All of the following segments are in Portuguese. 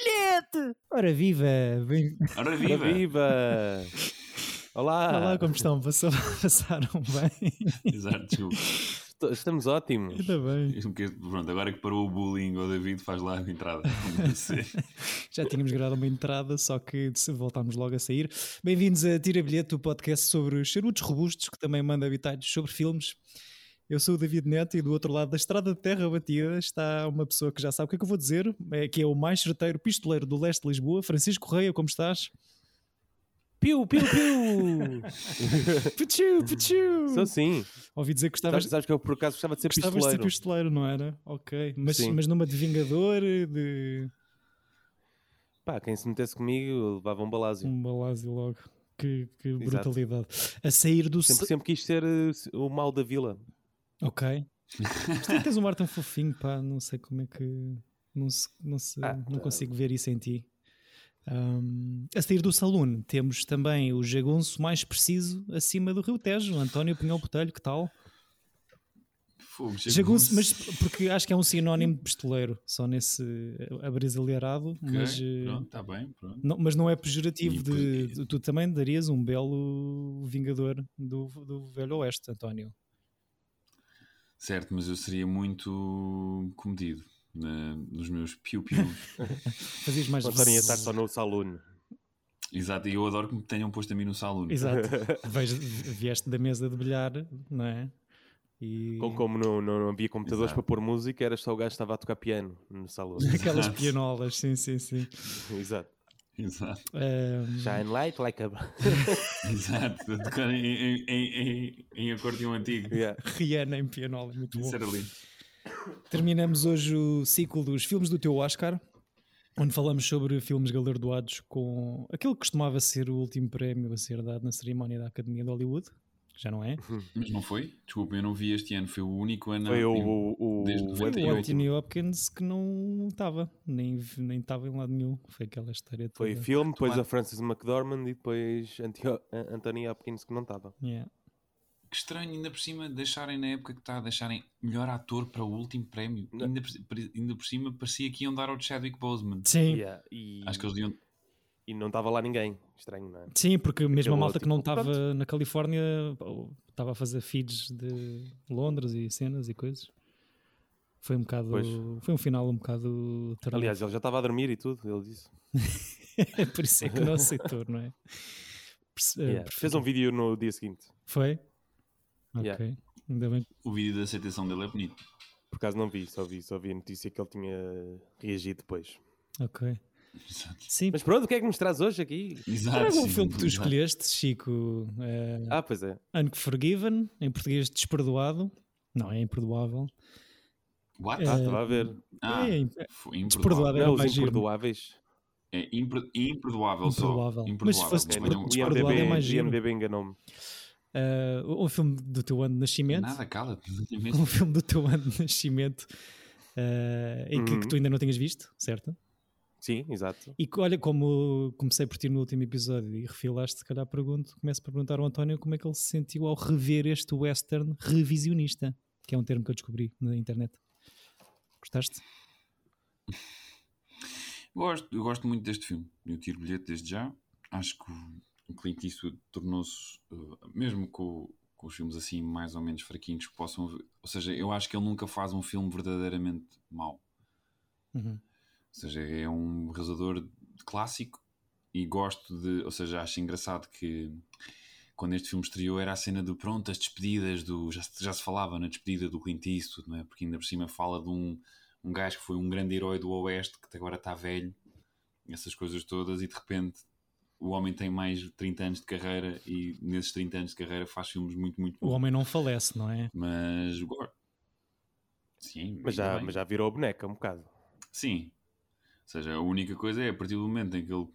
bilhete! Ora viva! Bem... Ora viva! Ora viva! Olá! Olá, como estão? Passaram bem? Exato, desculpa. Estamos ótimos. Ainda bem. Pronto, agora que parou o bullying, o David faz lá a entrada. Já tínhamos gravado uma entrada, só que voltámos logo a sair. Bem-vindos a Tira Bilhete, o podcast sobre charutos robustos que também manda habitats sobre filmes. Eu sou o David Neto e do outro lado da estrada de terra batida está uma pessoa que já sabe o que é que eu vou dizer, é, que é o mais certeiro pistoleiro do leste de Lisboa, Francisco Correia, como estás? Piu, piu, piu! Pichu, pichu! Sou sim. Ouvi dizer que gostavas... Sabes, sabes que eu por acaso gostava de ser gostavas pistoleiro. de ser pistoleiro, não era? Ok. Mas, mas numa de Vingador, de... Pá, quem se metesse comigo levava um balásio. Um balásio logo. Que, que brutalidade. A sair do... Sempre, sempre quis ser uh, o mal da vila. Ok. Mas tu tens um ar tão fofinho, pá, não sei como é que. Não, se, não, se, ah, não tá. consigo ver isso em ti. Um, a sair do saloon temos também o jagunço mais preciso acima do Rio Tejo, António Pinhão Botelho, que tal? Fogo, jagunço. mas porque acho que é um sinónimo de pistoleiro, só nesse abrasileirado, okay, mas, eh, pronto, tá bem, pronto. Não, mas não é pejorativo de, de, tu também darias um belo vingador do, do Velho Oeste, António. Certo, mas eu seria muito comedido na, nos meus piu-pius. Fazias mais... Não estaria estar só no saloon. Exato, e eu adoro que me tenham posto a mim no saloon. Exato. Vejo, vieste da mesa de bilhar, não é? E... Como, como não, não, havia computadores Exato. para pôr música, era só o gajo que estava a tocar piano no salão. Aquelas pianolas, sim, sim, sim. Exato. Exato. Um... Shine light like a. Exato, tocar em, em, em, em acordeão antigo. Yeah. Rihanna em pianola, muito bom. lindo. Terminamos hoje o ciclo dos filmes do teu Oscar, onde falamos sobre filmes galardoados com aquele que costumava ser o último prémio a ser dado na cerimónia da Academia de Hollywood já não é? Mas não foi? Desculpa, eu não vi este ano, foi o único ano. Foi o, o, o Anthony Hopkins que não estava, nem estava em lado nenhum. Foi aquela história toda. Foi filme, depois a Frances McDormand e depois Anthony Hopkins que não estava. Yeah. Que estranho, ainda por cima, deixarem na época que está, deixarem melhor ator para o último prémio. Ainda por, ainda por cima, parecia que iam dar ao Chadwick Boseman. Sim. Yeah, e... Acho que eles iam e não estava lá ninguém. Estranho, não é? Sim, porque mesmo a malta tipo, que não estava na Califórnia estava a fazer feeds de Londres e cenas e coisas. Foi um bocado. Pois. Foi um final um bocado. Tardio. Aliás, ele já estava a dormir e tudo, ele disse. é por isso é que não aceitou, não é? Yeah. Fez um vídeo no dia seguinte. Foi? Ok. Yeah. Ainda bem. O vídeo da aceitação dele é bonito. Por acaso não vi, só vi, só vi a notícia que ele tinha reagido depois. Ok. Exato. Sim. Mas pronto, o que é que nos traz hoje aqui? Exato. Traga um filme que tu escolheste, Chico. É... Ah, pois é. Unforgiven, em português Desperdoado. Não, é imperdoável. What? Ah, estava a ver. Ah, é, é, desperdoado era não, os imperdoáveis. É imper, imperdoável, imperdoável. só. Imperdoável. Mas se fosse desperdoado é mais giro. IMDB enganou-me. Uh, um filme do teu ano de nascimento. Nada, cala-te. Um filme do teu ano de nascimento uh, em que, uhum. que tu ainda não tinhas visto, certo? Sim, exato. E olha, como comecei por ti no último episódio e refilaste, se calhar pergunto, começo a perguntar ao António como é que ele se sentiu ao rever este western revisionista, que é um termo que eu descobri na internet. Gostaste? Gosto, eu gosto muito deste filme. Eu tiro bilhete desde já. Acho que o Clint Eastwood tornou-se, uh, mesmo com, com os filmes assim mais ou menos fraquinhos que possam... Ou seja, eu acho que ele nunca faz um filme verdadeiramente mau. Uhum. Ou seja, é um realizador clássico e gosto de. Ou seja, acho engraçado que quando este filme estreou era a cena do pronto, as despedidas do. Já, já se falava na despedida do Clint Eastwood, não é? Porque ainda por cima fala de um, um gajo que foi um grande herói do Oeste que agora está velho, essas coisas todas, e de repente o homem tem mais de 30 anos de carreira e nesses 30 anos de carreira faz filmes muito, muito bons. O homem não falece, não é? Mas. Sim, mas já, mas já virou a boneca um bocado. Sim, seja, a única coisa é a partir do momento em que ele.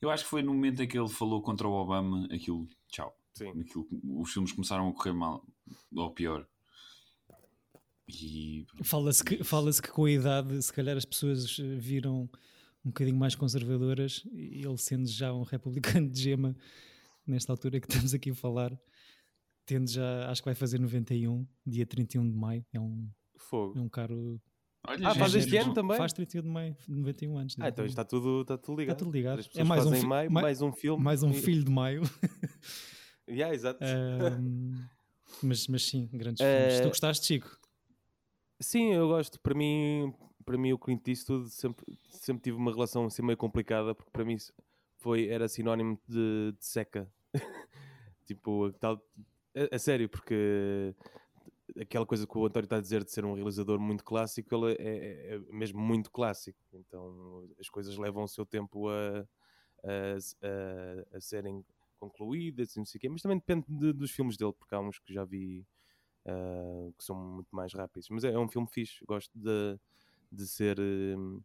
Eu acho que foi no momento em que ele falou contra o Obama, aquilo, tchau. Sim. Aquilo, os filmes começaram a correr mal, ou pior. E... Fala-se que, fala que com a idade, se calhar as pessoas viram um bocadinho mais conservadoras, e ele sendo já um republicano de gema, nesta altura que estamos aqui a falar, tendo já, acho que vai fazer 91, dia 31 de maio, é um, Fogo. É um caro Olha, ah, faz este ano também? Faz 31 de maio, 91 anos. Ah, então está tudo, está tudo ligado. Está tudo ligado. É mais um, fi maio, mais um filme. Mais um filho de maio. yeah, exato. Um, mas, mas sim, grandes uh, filmes. Tu gostaste, Chico? Sim, eu gosto. Para mim, para mim o Clint Eastwood sempre, sempre tive uma relação assim meio complicada, porque para mim foi, era sinónimo de, de seca. tipo, tal, a, a, sério, porque aquela coisa que o António está a dizer de ser um realizador muito clássico, ele é, é, é mesmo muito clássico. Então as coisas levam o seu tempo a, a, a, a serem concluídas e não sei o quê, mas também depende de, dos filmes dele, porque há uns que já vi uh, que são muito mais rápidos. Mas é, é um filme fixe, gosto de, de ser hum,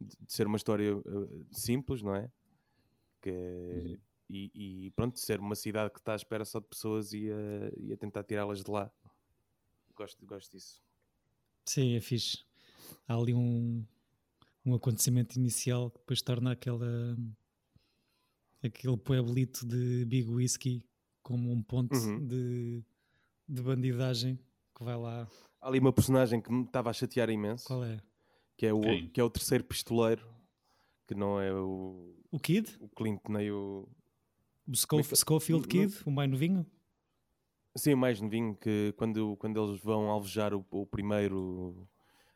de ser uma história uh, simples, não é? Que uhum. e, e, pronto, ser uma cidade que está à espera só de pessoas e a, e a tentar tirá-las de lá. Gosto, gosto disso. Sim, é fixe. Há ali um, um acontecimento inicial que depois torna aquela aquele pueblito de Big Whisky como um ponto uhum. de, de bandidagem que vai lá. Há ali uma personagem que me estava a chatear imenso. Qual é? Que é o, que é o terceiro pistoleiro, que não é o. O Kid? O Clint, nem o. O Scof Schofield Kid, o mais novinho? Sim, mais novinho, que quando, quando eles vão alvejar o, o primeiro.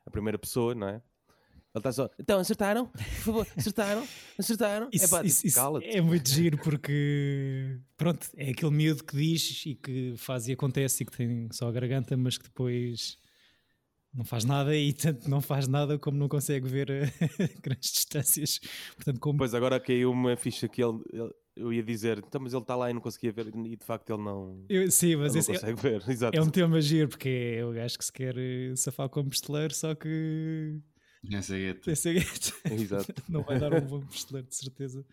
a primeira pessoa, não é? Ele está só. Então, acertaram? Por favor, acertaram? Acertaram? Isso, é pá, isso, tipo, isso é muito giro porque. Pronto, é aquele miúdo que diz e que faz e acontece e que tem só a garganta, mas que depois não faz nada e tanto não faz nada como não consegue ver a grandes distâncias. Portanto, como... Pois agora caiu uma ficha que ele, ele, eu ia dizer, então, mas ele está lá e não conseguia ver e de facto ele não, eu, sim, mas ele não consegue é, ver. Exato. É um tema giro porque é o gajo que se quer eh, safar como pistoleiro, só que é ceguete. É ceguete. Exato. Não vai dar um bom pistoleiro, de certeza.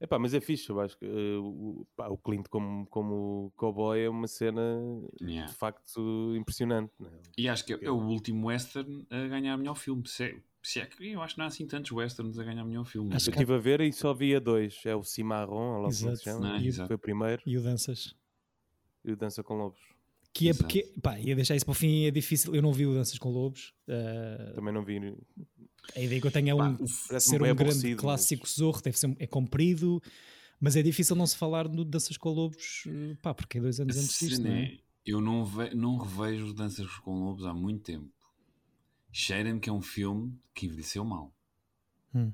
Epá, mas é fixe, eu acho que uh, o, pá, o Clint como, como cowboy é uma cena yeah. de facto impressionante. Né? E acho que é, é, o último western a ganhar melhor filme. É, se é que eu acho que não há assim tantos westerns a ganhar melhor filme. Acho eu estive a ver e só via dois. É o Cimarron, logo exato. se não, foi o primeiro. E o Danças. E o Dança com Lobos. Que é porque, pá, ia deixar isso para o fim, é difícil. Eu não vi o Danças com Lobos. Uh, Também não vi. A ideia que eu tenho é um, pá, ser um grande clássico mas... zorro, deve ser, é comprido, mas é difícil não se falar no Danças com Lobos, pá, porque é dois anos antes disto, não é? Eu não, ve não revejo Danças com Lobos há muito tempo. Cheira-me que é um filme que envelheceu mal. Hum.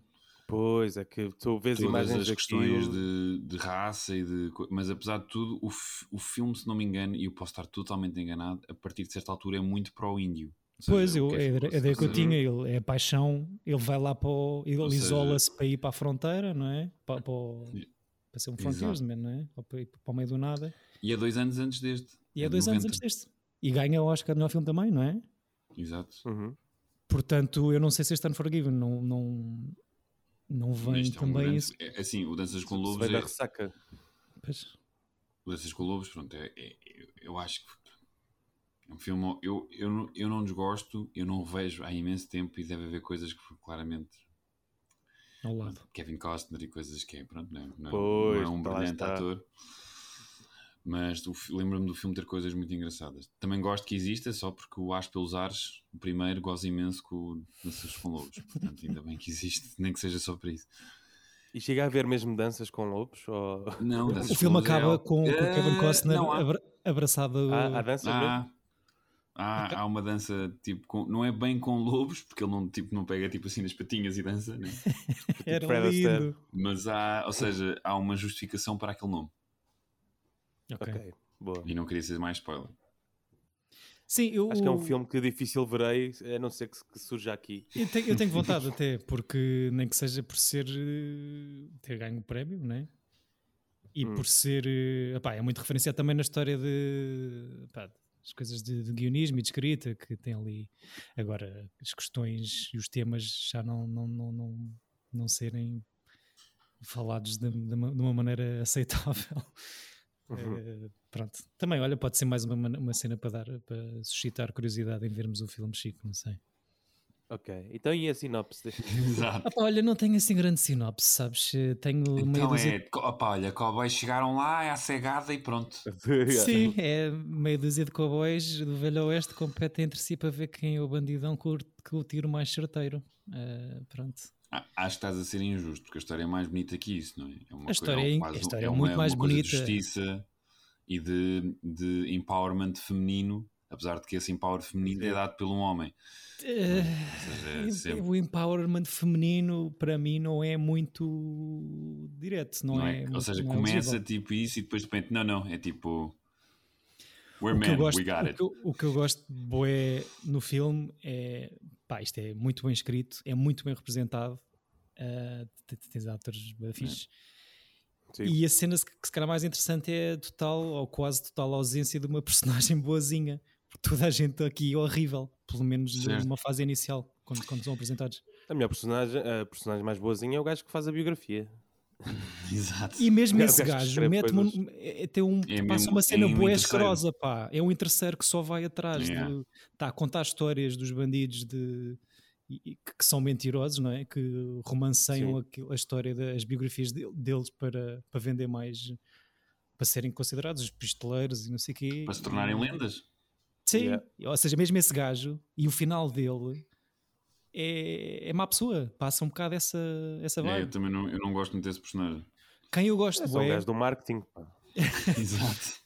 Pois, é que tu vês Todas imagens as questões de, de, raça e de... Mas apesar de tudo, o, o filme, se não me engano, e eu posso estar totalmente enganado, a partir de certa altura é muito pró-índio. Pois, eu, é, a ideia que eu tinha, ele é paixão, ele vai lá para o, ele isola-se para ir para a fronteira, não é? Para, para, para ser um frontiersman, não é? Para, para o meio do nada. E é dois anos antes deste. E é, é dois 90. anos antes deste. E ganha o Oscar melhor filme também, não é? Exato. Uhum. Portanto, eu não sei se este Unforgiven não, não, não vem também é um grande, isso. É, assim, o Danças com Lobos. é, ressaca. Pois. O Danças com Lobos, pronto, é, é, eu acho que é um filme. Eu, eu, eu não desgosto, eu não vejo há imenso tempo e deve haver coisas que claramente. Ao lado. Kevin Costner e coisas que é, pronto, não, não, pois, não é um brilhante ator. Mas lembro-me do filme ter coisas muito engraçadas. Também gosto que exista, só porque o As pelos Ares, o primeiro, gozo imenso com Danças com Lobos. Portanto, ainda bem que existe, nem que seja só para isso. E chega a haver mesmo danças com lobos? Ou... Não, o filme acaba é... com, com Kevin Costner não, há... abraçado. Há, há danças há, há, há, uma dança tipo, com, não é bem com lobos, porque ele não, tipo, não pega tipo assim nas patinhas e dança, né? tipo Era lindo. Mas há, ou seja, há uma justificação para aquele nome. Ok, okay. boa. E não queria ser mais spoiler. Sim, eu... Acho que é um filme que difícil verei, a não ser que, que surja aqui. Eu tenho, eu tenho vontade até, porque nem que seja por ser eh, ter ganho o prémio, né? E hum. por ser eh, epá, é muito referenciado também na história de epá, as coisas de, de, guionismo e de escrita que tem ali agora as questões e os temas já não, não, não, não, não serem falados de, de, uma, de uma maneira aceitável Uhum. Uh, pronto. Também, olha, pode ser mais uma, uma cena para dar para suscitar curiosidade em vermos o filme Chico, não sei. Ok, então e a sinopse? Exato. Ah, olha, não tenho assim grande sinopse, sabes? Eh, Tenho meio Então dúzia é, opa, olha, cowboys chegaram lá, é a cegada e pronto. Sim, é meia dúzia de cowboys do Velho Oeste competem entre si para ver quem é o bandidão com o, com o tiro mais certeiro. Ah, pronto. Acho que estás a ser injusto, porque a história é mais bonita que isso, não é? é uma A história é- quase a história é uma- muito mais uma coisa bonita. de justiça e de, de empowerment feminino, apesar de que esse empower feminino é dado um homem. Eh, Ou seja, é sempre- o empowerment feminino para mim não é muito direto, não, não é? é? Ou muito- seja, não é começa legível. tipo isso e depois de repente, não, não, é tipo. We're men, gosto, we got o, it. que, eu- o que eu gosto de bué no filme é pá, isto é muito bem escrito, é muito bem representado. t- tens atores bué fixe. Sim. E a cena que se calhar mais interessante é a total ou quase total ausência de uma personagem boazinha. Porque toda a gente aqui é horrível, pelo menos Certo. numa fase inicial, quando, quando são apresentados. A melhor personagem, a personagem mais boazinha é o gajo que faz a biografia. Exato. E mesmo É, o esse gajo mete coisas. é, tem um, É passa mesmo- uma cena é um interesseiro. escrosa, pá. É um interesseiro que só vai atrás. Yeah. de- Está a contar histórias dos bandidos de, que, que são mentirosos, não é? Que romanceiam aquilo- a história das biografias de- deles para, para vender mais, para serem considerados os pistoleiros e não sei o quê. Para se tornarem lendas. Sim, Yeah. ou seja, mesmo esse gajo e o final dele é, é má pessoa, passa um bocado essa, essa É, eu vibe. também não, eu não gosto muito desse personagem. Quem eu gosto É bué- gajo do marketing. Exato.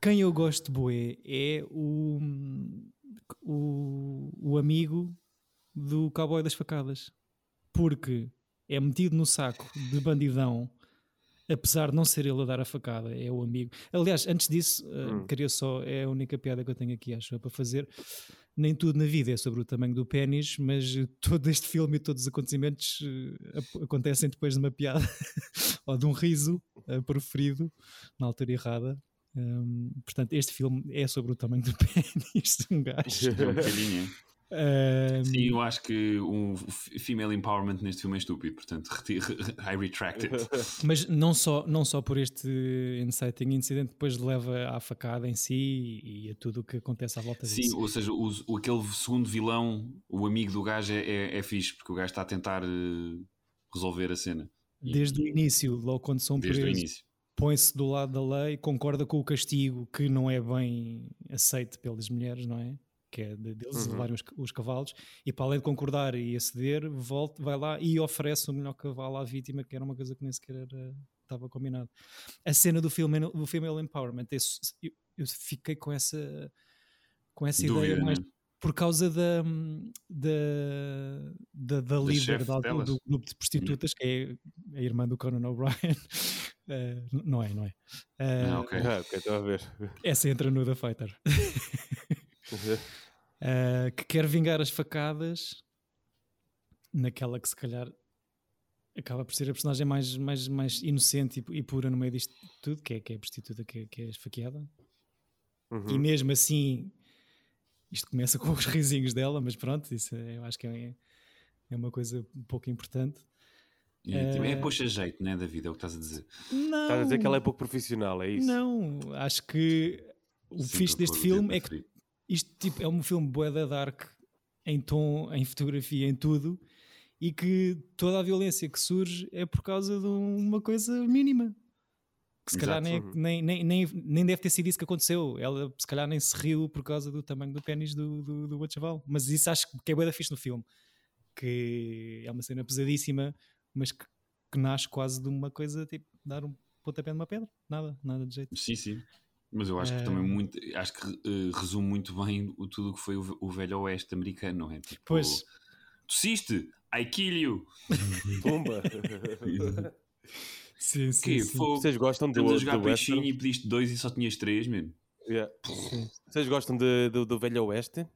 Quem eu gosto de Boé é o, o, o amigo do cowboy das facadas. Porque é metido no saco de bandidão, apesar de não ser ele a dar a facada, é o amigo. Aliás, antes disso, uh, Hum. queria só, é a única piada que eu tenho aqui, acho, para fazer. Nem tudo na vida é sobre o tamanho do pênis, mas todo este filme e todos os acontecimentos ap- acontecem depois de uma piada ou de um riso uh, proferido na altura errada. Um, portanto, este filme é sobre o tamanho do pênis de um gajo. Um, Sim, eu acho que o f- female empowerment neste filme é estúpido, portanto, I retract it. Mas não só, não só por este inciting incident, depois leva à facada em si e a tudo o que acontece à volta Sim, disso. ou seja, o, o- aquele segundo vilão, o amigo do gajo, é, é, é fixe, porque o gajo está a tentar eh, resolver a cena. E- Desde o início, logo quando são presos, início. põe-se do lado da lei, concorda com o castigo que não é bem aceito pelas mulheres, não é? Que é de, deles Uhum. levarem os, os cavalos, e para além de concordar e aceder, volta, vai lá e oferece o melhor cavalo à vítima, que era uma coisa que nem sequer era- estava combinado. A cena do filme do female empowerment, esse- eu, eu fiquei com essa com essa Dúvida, ideia mais né? por causa da, da, da, da líder da- do grupo de prostitutas, que é a irmã do Conan O'Brien. N- não é, não é. Eh, Ah, ok. Ah, estou a ver. Essa entra no The Fighter. Eh, que quer vingar as facadas naquela que se calhar acaba por ser a personagem mais, mais, mais inocente e, e pura no meio disto tudo, que é, que é a prostituta que, que é esfaqueada. Uhum. E mesmo assim, isto começa com os risinhos dela, mas pronto, isso é- eu acho que é, é uma coisa um pouco importante. E, tipo, é Eh, poxa jeito, né, David? É o que estás a dizer. Não, Estás a dizer que ela é pouco profissional, é isso? não, acho que o Sempre fixe a deste filme é que. Isto tipo, é um filme bué da dark em tom, em fotografia, em tudo e que toda a violência que surge é por causa de uma coisa mínima que se calhar nem, é- Exato. nem, nem, nem, nem deve ter sido isso que aconteceu ela se calhar nem se riu por causa do tamanho do pênis do, do, do chaval mas isso acho que é bué da fixe no filme que é uma cena pesadíssima mas que, que nasce quase de uma coisa tipo dar um pontapé numa pedra nada, nada de jeito Sim, sim. Mas eu acho que também muito, acho que eh, resume muito bem o, tudo o que foi o, o velho oeste americano, não é? Tipo, Pois. Tossiste, I kill you. Pumba! sim, sim, Que sim. Vocês gostam do, a do jogar peixinho western? e pediste dois e só tinhas três, mesmo. Yeah. Vocês gostam de- do, do Velho Oeste?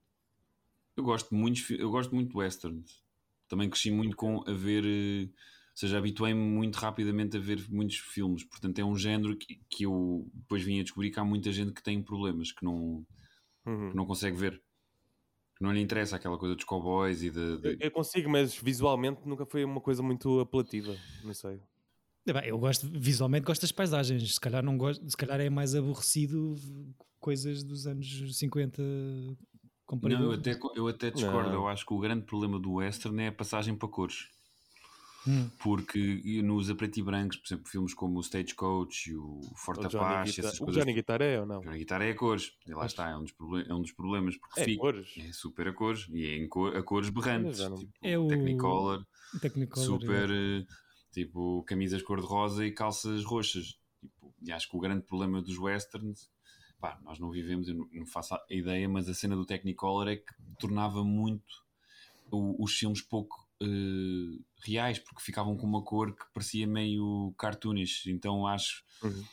Eu gosto fi- eu gosto muito de westerns. Também cresci muito com a ver, eh, seja, habituei-me muito rapidamente a ver muitos filmes. Portanto, é um género que, que eu depois vim a descobrir que há muita gente que tem problemas, que não, Uhum. que não consegue ver. Que não lhe interessa aquela coisa dos cowboys e de, de- Eu, eu consigo, mas visualmente nunca foi uma coisa muito apelativa. Não sei. É eu gosto, visualmente gosto das paisagens, se calhar não gosto, se calhar é mais aborrecido coisas dos anos 50 Comparei Não, eu até, eu até discordo. Não. Eu acho que o grande problema do western é a passagem para cores. Hum. Porque nos a preto e brancos, por exemplo, filmes como o Stagecoach e o Forte O Apache, essas o coisas. Johnny Guitar é ou não? Johnny Guitar é a cores. E lá está, é um dos, proble- é um dos problemas. Porque É fica- cores. é super a cores. E é cor- a cores berrantes. não- Tipo, É o- Technicolor, Technicolor, super. eh, Tipo, camisas cor-de-rosa e calças roxas. Tipo, e acho que o grande problema dos westerns. Pá, nós não vivemos, eu não- não faço a ideia, mas a cena do Technicolor é que tornava muito o- os filmes pouco eh, reais, porque ficavam com uma cor que parecia meio cartoonish. Então acho Uhum.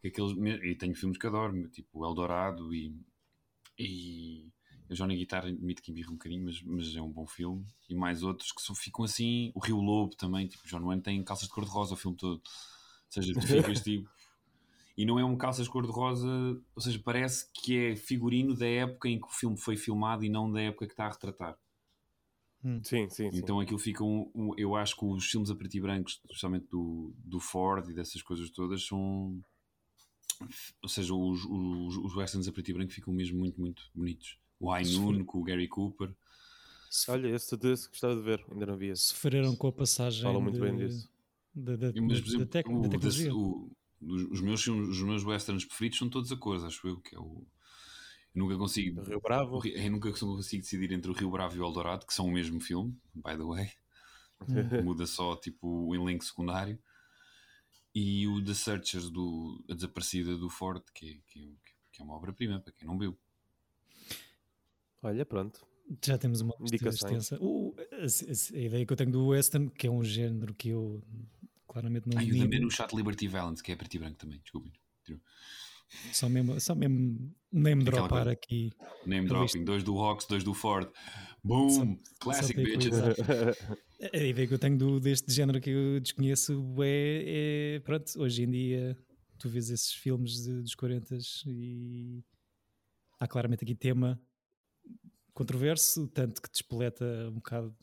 que aqueles. E tenho filmes que adoro, tipo o Eldorado e. e o Johnny Guitar admito que embirra um bocadinho, mas, mas é um bom filme. E mais outros que só ficam assim. O Rio Lobo também, tipo, John Wayne tem calças de cor-de-rosa o filme todo. Ou seja, tu ficas tipo. E não é um calças cor-de-rosa, ou seja, parece que é figurino da época em que o filme foi filmado e não da época que está a retratar. Sim, sim, sim. Então aquilo fica um, um- eu acho que os filmes a preto e brancos, especialmente do, do Ford e dessas coisas todas, são ou seja, os, os, os westerns a preto e branco ficam mesmo muito, muito bonitos. O High Noon com o Gary Cooper. Olha, esse, desse gostava de ver, ainda não vi esse. sofreram com a passagem Falam muito de- bem disso. da, da, Mas, por da- da exemplo, tec- o, da- tecnologia. o- os, meus filmes, os meus westerns preferidos são todos a cores, acho eu, que é o eu nunca consigo Rio Bravo. Eu nunca consigo decidir entre o Rio Bravo e o Eldorado, que são o mesmo filme, by the way. muda só tipo o elenco secundário e o The Searchers do A Desaparecida do Ford que é, que é, que é uma obra-prima para quem não viu Olha, pronto. Já temos uma extensa. O- a, a- a ideia que eu tenho do western, que é um género que eu claramente não ah, e também no Chat Liberty Valance que é preto e branco também, desculpem só mesmo, só mesmo name Aquela dropar coisa. aqui. name dropping, dois do Rox, dois do Ford boom, Só- classic só bitches. A ideia que eu tenho do, deste género que eu desconheço é, é, pronto, hoje em dia tu vês esses filmes de- dos 40 e há claramente aqui tema controverso, tanto que despoleta um bocado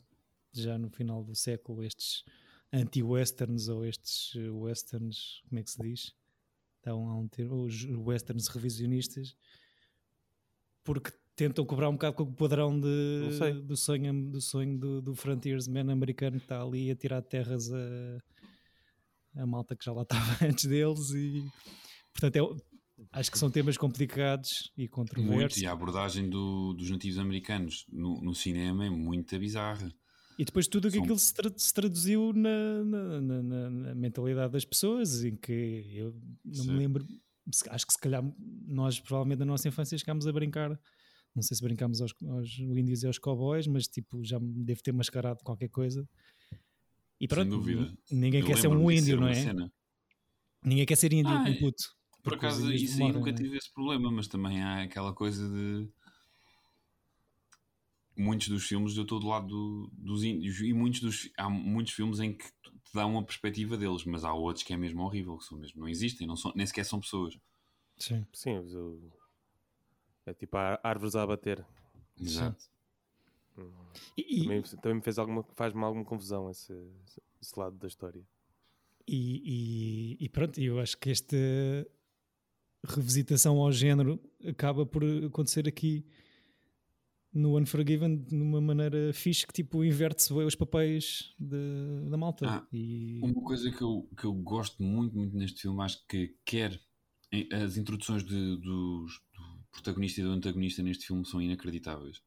já no final do século estes anti-westerns ou estes westerns, como é que se diz? Há um, há um termo, os westerns revisionistas, porque tentam cobrar um bocado com o padrão de, do sonho, do, sonho do, do frontiersman americano que está ali a tirar terras a, a malta que já lá estava antes deles e portanto é- acho que são temas complicados e muito, controversos. e a abordagem do- dos nativos americanos no, no cinema é muito bizarra E depois tudo o que São- aquilo se, tra- se traduziu na, na- na- na- mentalidade das pessoas, em que eu não Sim. me lembro, acho que se calhar nós provavelmente na nossa infância chegámos a brincar, não sei se brincámos aos, aos índios e aos cowboys, mas tipo já devo ter mascarado qualquer coisa. E pronto, dúvida. n- ninguém Eu quer ser um índio, ser não é? cena. Ninguém quer ser índio, Ah, um puto. Por acaso, isso aí nunca é? tive esse problema, mas também há aquela coisa de. Muitos dos filmes eu estou do lado do- dos índios e muitos dos, há muitos filmes em que te dão uma perspectiva deles, mas há outros que é mesmo horrível, que são mesmo, não existem, não são, nem sequer são pessoas. Sim. Sim, eu- é tipo há árvores a bater. Exato. E, e- Também, também me fez alguma, faz-me alguma confusão esse, esse lado da história. E, e- e pronto, eu acho que esta revisitação ao género acaba por acontecer aqui no Unforgiven de uma maneira fixe que tipo inverte-se os papéis de- da malta. Ah, e Uma coisa que eu, que eu gosto muito, muito neste filme, acho que quer as introduções de- dos, do protagonista e do antagonista neste filme são inacreditáveis.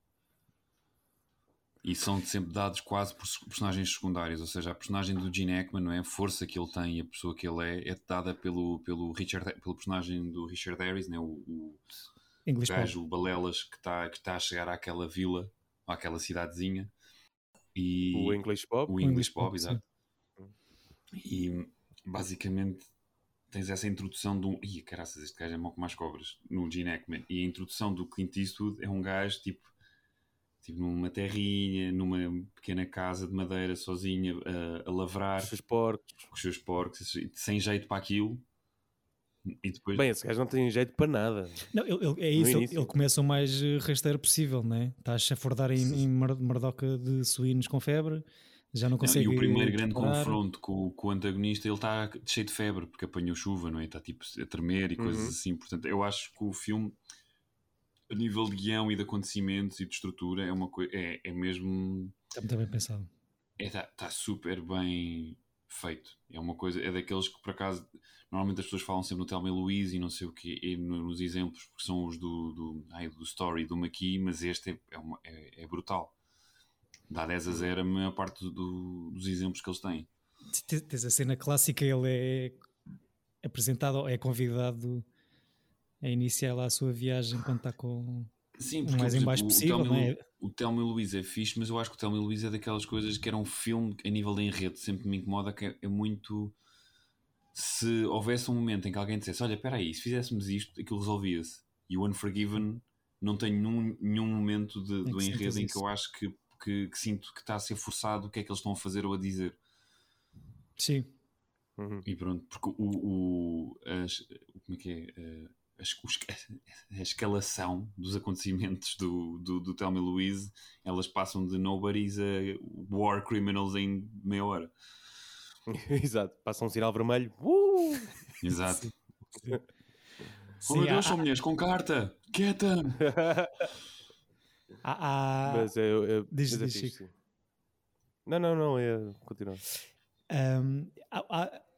E são sempre dados quase por personagens secundários, ou seja, a personagem do Gene Hackman, não é? A força que ele tem e a pessoa que ele é, é dada pelo, pelo, Richard, pelo personagem do Richard Harris, né? o, o English Pop. gajo, o Balelas, que está que tá a chegar àquela vila, àquela cidadezinha. E O English Bob, o O English Bob, Pop, sim. exato. E basicamente tens essa introdução de um. Ih, caraças, este gajo é mau as cobras no Gene Hackman. E a introdução do Clint Eastwood é um gajo tipo, tipo numa terrinha, numa pequena casa de madeira, sozinha, a, a lavrar os porcos. com os seus porcos, sem jeito para aquilo. E depois. Bem, esse gajo não tem jeito para nada. Não, ele, ele- é isso, ele, ele começa o mais eh, rasteiro possível, né? Está a chafurdar em, em mar- mardoca de suínos com febre, já não Não, consegue. e o primeiro grande confronto com, o- com o antagonista, ele está cheio de febre, porque apanhou chuva, não é? Está tipo a tremer e coisas Uhum. assim. Portanto, eu acho que o filme a nível de guião e de acontecimentos e de estrutura, é uma coisa. É, é mesmo. Está muito bem pensado. Está é, tá super bem feito. É uma coisa. É daqueles que por acaso. Normalmente as pessoas falam sempre no Thelma e Louise e não sei o quê, e nos exemplos, porque são os do, do, ai, do Story do Maqui, mas este é, é, uma, é, é brutal. Dá 10 a 0 a maior parte do, dos exemplos que eles têm. Tens a cena clássica, ele é apresentado, é convidado a iniciar lá a sua viagem quando está com Sim, porque, o mais em baixo possível. O Telmo, é? o Telmo e o Luís é fixe, mas eu acho que o Telmo e o Luís é daquelas coisas que era um filme a nível de enredo, sempre me incomoda que é, é muito. Se houvesse um momento em que alguém dissesse: Olha, espera aí, se fizéssemos isto, aquilo resolvia-se. E o Unforgiven não tem nenhum, nenhum momento de, do enredo em que eu acho que, que, que, sinto que está a ser forçado o que é que eles estão a fazer ou a dizer. Sim. Uhum. E pronto, porque o. o as, como é que é? A, escalação dos acontecimentos do, do, do Thelma Louise, elas passam de nobodies a war criminals em meia hora. Exato, passam um sinal vermelho. Uh! Exato. Sim. Oh meu Deus, são mulheres com carta! Quieta! ah, ah, Mas eu, eu, diz, diz, diz Não, não, não, é continuar. Um,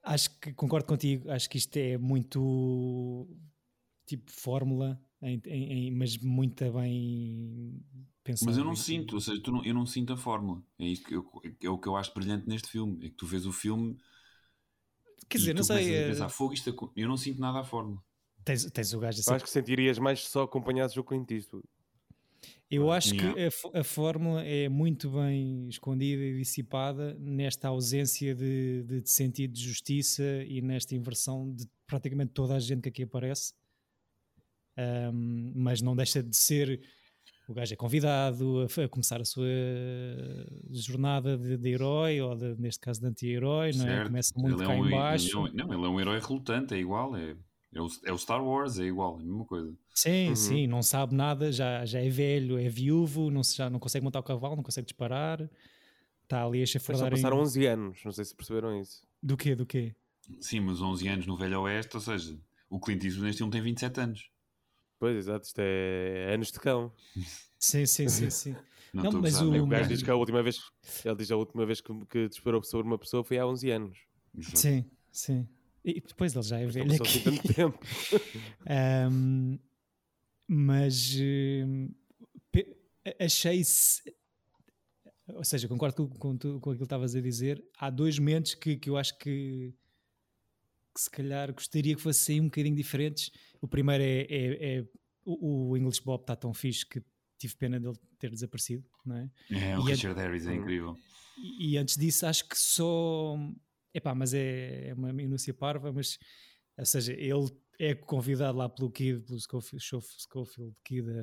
acho que concordo contigo, acho que isto é muito tipo fórmula, em, em, mas muito bem pensado. Mas eu não sinto, ou seja, não, eu não sinto a fórmula. É, isso que eu, é o que eu acho brilhante neste filme. É que tu vês o filme. Quer dizer, não sei. É... Pensar, Fogo, isto, é eu não sinto nada a fórmula. Tens, tens o gajo assim. Acho que sentirias mais só acompanhados do Clint Eastwood. Eu acho que a, a, fórmula é muito bem escondida e dissipada nesta ausência de, de, de, sentido de justiça e nesta inversão de praticamente toda a gente que aqui aparece um, mas não deixa de ser. O gajo é convidado a, a começar a sua jornada de, de herói, ou de, neste caso de anti-herói, não é? Começa muito ele cá é um, embaixo. Ele, não, ele é um herói relutante, é igual, é, é, o, é o Star Wars, é igual, é a mesma coisa. Sim, uhum. sim, não sabe nada, já, já é velho, é viúvo, não, já não consegue montar o cavalo, não consegue disparar, está ali a chafardar. Já passaram em... 11 anos, não sei se perceberam isso. Do quê, do quê? Sim, mas 11 anos no Velho Oeste, ou seja, o Clint Eastwood neste filme tem 27 anos. Pois, exato, isto é anos de cão. Sim, sim, sim, sim. Não, não mas o... o gajo diz que a última vez, ele diz que a última vez que, que disparou sobre uma pessoa foi há 11 anos. Sim, sim. E depois ele já é velho aqui. Assim tanto tempo. um, mas uh, achei-se ou seja, concordo com, com, com aquilo que estavas a dizer. Há dois momentos que, que eu acho que, que se calhar gostaria que fossem um bocadinho diferentes. O primeiro é, é, é o, o, English Bob está tão fixe que tive pena dele ter desaparecido, não é? É, o e Richard Harris é incrível. E, e, antes disso, acho que só. Epá, mas é, é uma minúcia parva, mas. Ou seja, ele é convidado lá pelo Kid, pelo Schofield, Schofield Kid, a,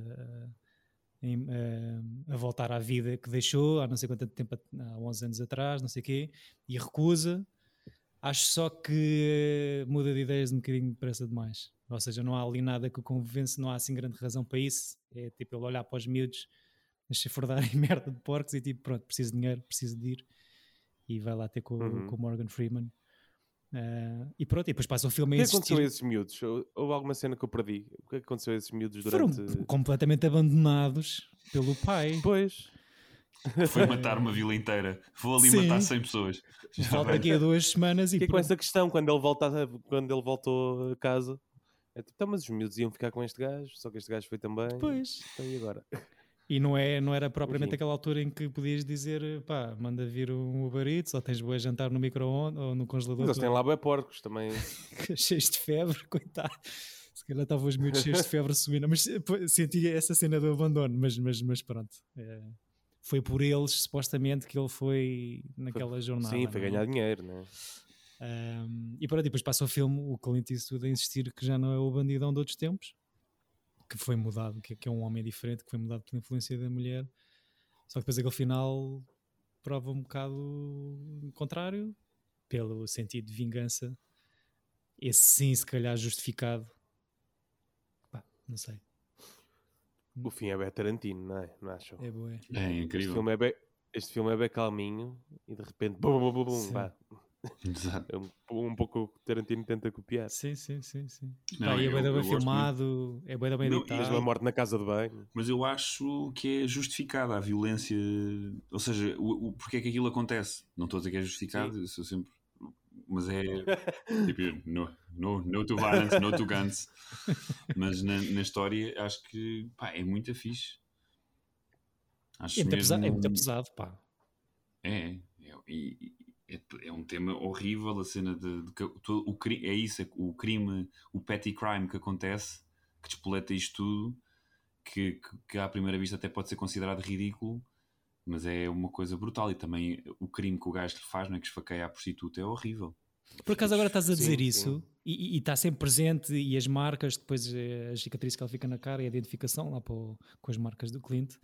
a, a, voltar à vida que deixou há não sei quanto tempo, há 11 anos atrás, não sei o quê, e recusa. Acho só que muda de ideias um bocadinho depressa demais. Ou seja, não há ali nada que o convence, não há assim grande razão para isso. É tipo ele olhar para os miúdos, em merda de porcos e tipo, pronto, preciso de dinheiro, preciso de ir. E vai lá ter com, uhum. com o Morgan Freeman. Uh, e pronto, e depois passa o filme a O que aconteceu a esses miúdos? Houve alguma cena que eu perdi? O que é aconteceu a esses miúdos durante... Foram completamente abandonados pelo pai. Pois. Foi matar uma vila inteira. Vou ali Sim. matar 100 pessoas. Volta aqui a duas semanas e... O que é com essa questão, quando ele, volta quando ele voltou a casa... É tipo, então, mas os miúdos iam ficar com este gajo, só que este gajo foi também. Pois. Então e agora? E não, é, não era propriamente Enfim. aquela altura em que podias dizer, pá, manda vir um Uber Eats, ou tens boa jantar no micro-ondas ou no congelador. Mas eles têm lá bem porcos também. cheios de febre, coitado. Se calhar estavam os miúdos cheios de febre subindo, mas senti essa cena do abandono, mas, mas, mas pronto. É, foi por eles, supostamente, que ele foi naquela jornada. Sim, foi não? É? ganhar dinheiro, né? Um, e pronto, depois passa o filme, o Clint Eastwood a insistir que já não é o bandidão de outros tempos, que foi mudado, que, que é um homem diferente, que foi mudado pela influência da mulher. Só que depois aquele final prova um bocado contrário, pelo sentido de vingança. Esse sim, se calhar justificado. Pá, não sei. O fim é bem Tarantino, não é? Não acham? É boa. É incrível. Este filme é bem, este filme é bem calminho e de repente bum, bum, bum, bum, Exato. É um, um pouco o que Tarantino tenta copiar. Sim, sim, sim, sim. Não, Pá, e é eu- bem, eu bem gosto filmado, é bem, bem Não, e Mesmo a editado. morte na casa de banho. Mas eu acho que é justificada a violência. Ou seja, o, o, porque é que aquilo acontece? Não estou a dizer que é justificado, eu sou sempre. Mas é. tipo, no, no, no to violence, no to guns. Mas na, na história acho que pá, é muito fixe. Acho É muito, mesmo- pesado, é muito pesado, pá. É, é, é, é um tema horrível a cena de, de que todo o, é isso, é o crime, o petty crime que acontece, que despoleta isto tudo, que, que, que à primeira vista até pode ser considerado ridículo, mas é uma coisa brutal. E também o crime que o gajo lhe faz, não é? que esfaqueia a prostituta, é horrível. Por acaso agora estás a Sim, dizer sim. isso e, e- e está sempre presente e as marcas, depois eh, a cicatriz que ela fica na cara e a identificação lá o- com as marcas do cliente.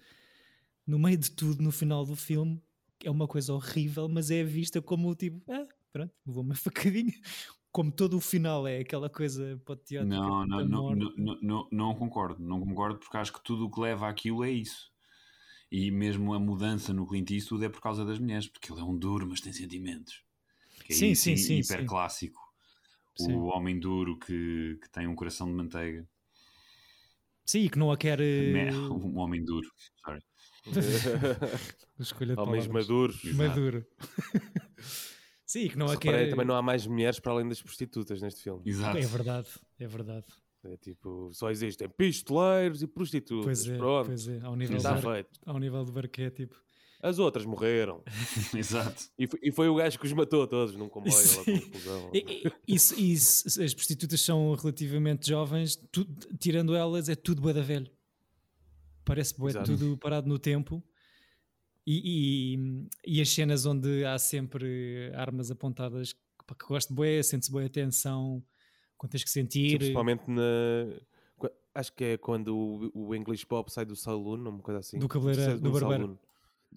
No meio de tudo, no final do filme, é uma coisa horrível, mas é vista como tipo, ah, pronto, vou uma facadinha. Como todo o final é aquela coisa patriótica. Não, não, não, não, não, não concordo. Não concordo porque acho que tudo o que leva àquilo é isso. E mesmo a mudança no Clint Eastwood é por causa das mulheres, porque ele é um duro, mas tem sentimentos. Que é Sim, isso, sim, sim, hiper sim. clássico. Sim. O homem duro que, que tem um coração de manteiga. Sim, que não a quer. eh, Um homem duro. Sorry. Escolha de Homens palavras. maduros. Exato. Maduro. Sim, que não a Reparei, quer. também não há mais mulheres para além das prostitutas neste filme. Exato. É verdade, é verdade. É tipo, só existem pistoleiros e prostitutas. Pois é, Pronto, pois é. Ao nível, está do, feito. ao nível do arquétipo. As outras morreram. Exato. E foi, e foi o gajo que os matou a todos num comboio. lá com confusão. E- e- isso, as prostitutas são relativamente jovens, tu- tirando elas, é tudo bué da velho. Parece bué tudo parado no tempo. E, e, e as cenas onde há sempre armas apontadas, pá, que gosto bué, sente-se boa atenção, quando tens que Sim, sentir. principalmente na. Acho que é quando o, o English Pop sai do saloon, uma coisa assim. Do cabeleireiro- de do um barbeiro. saloon.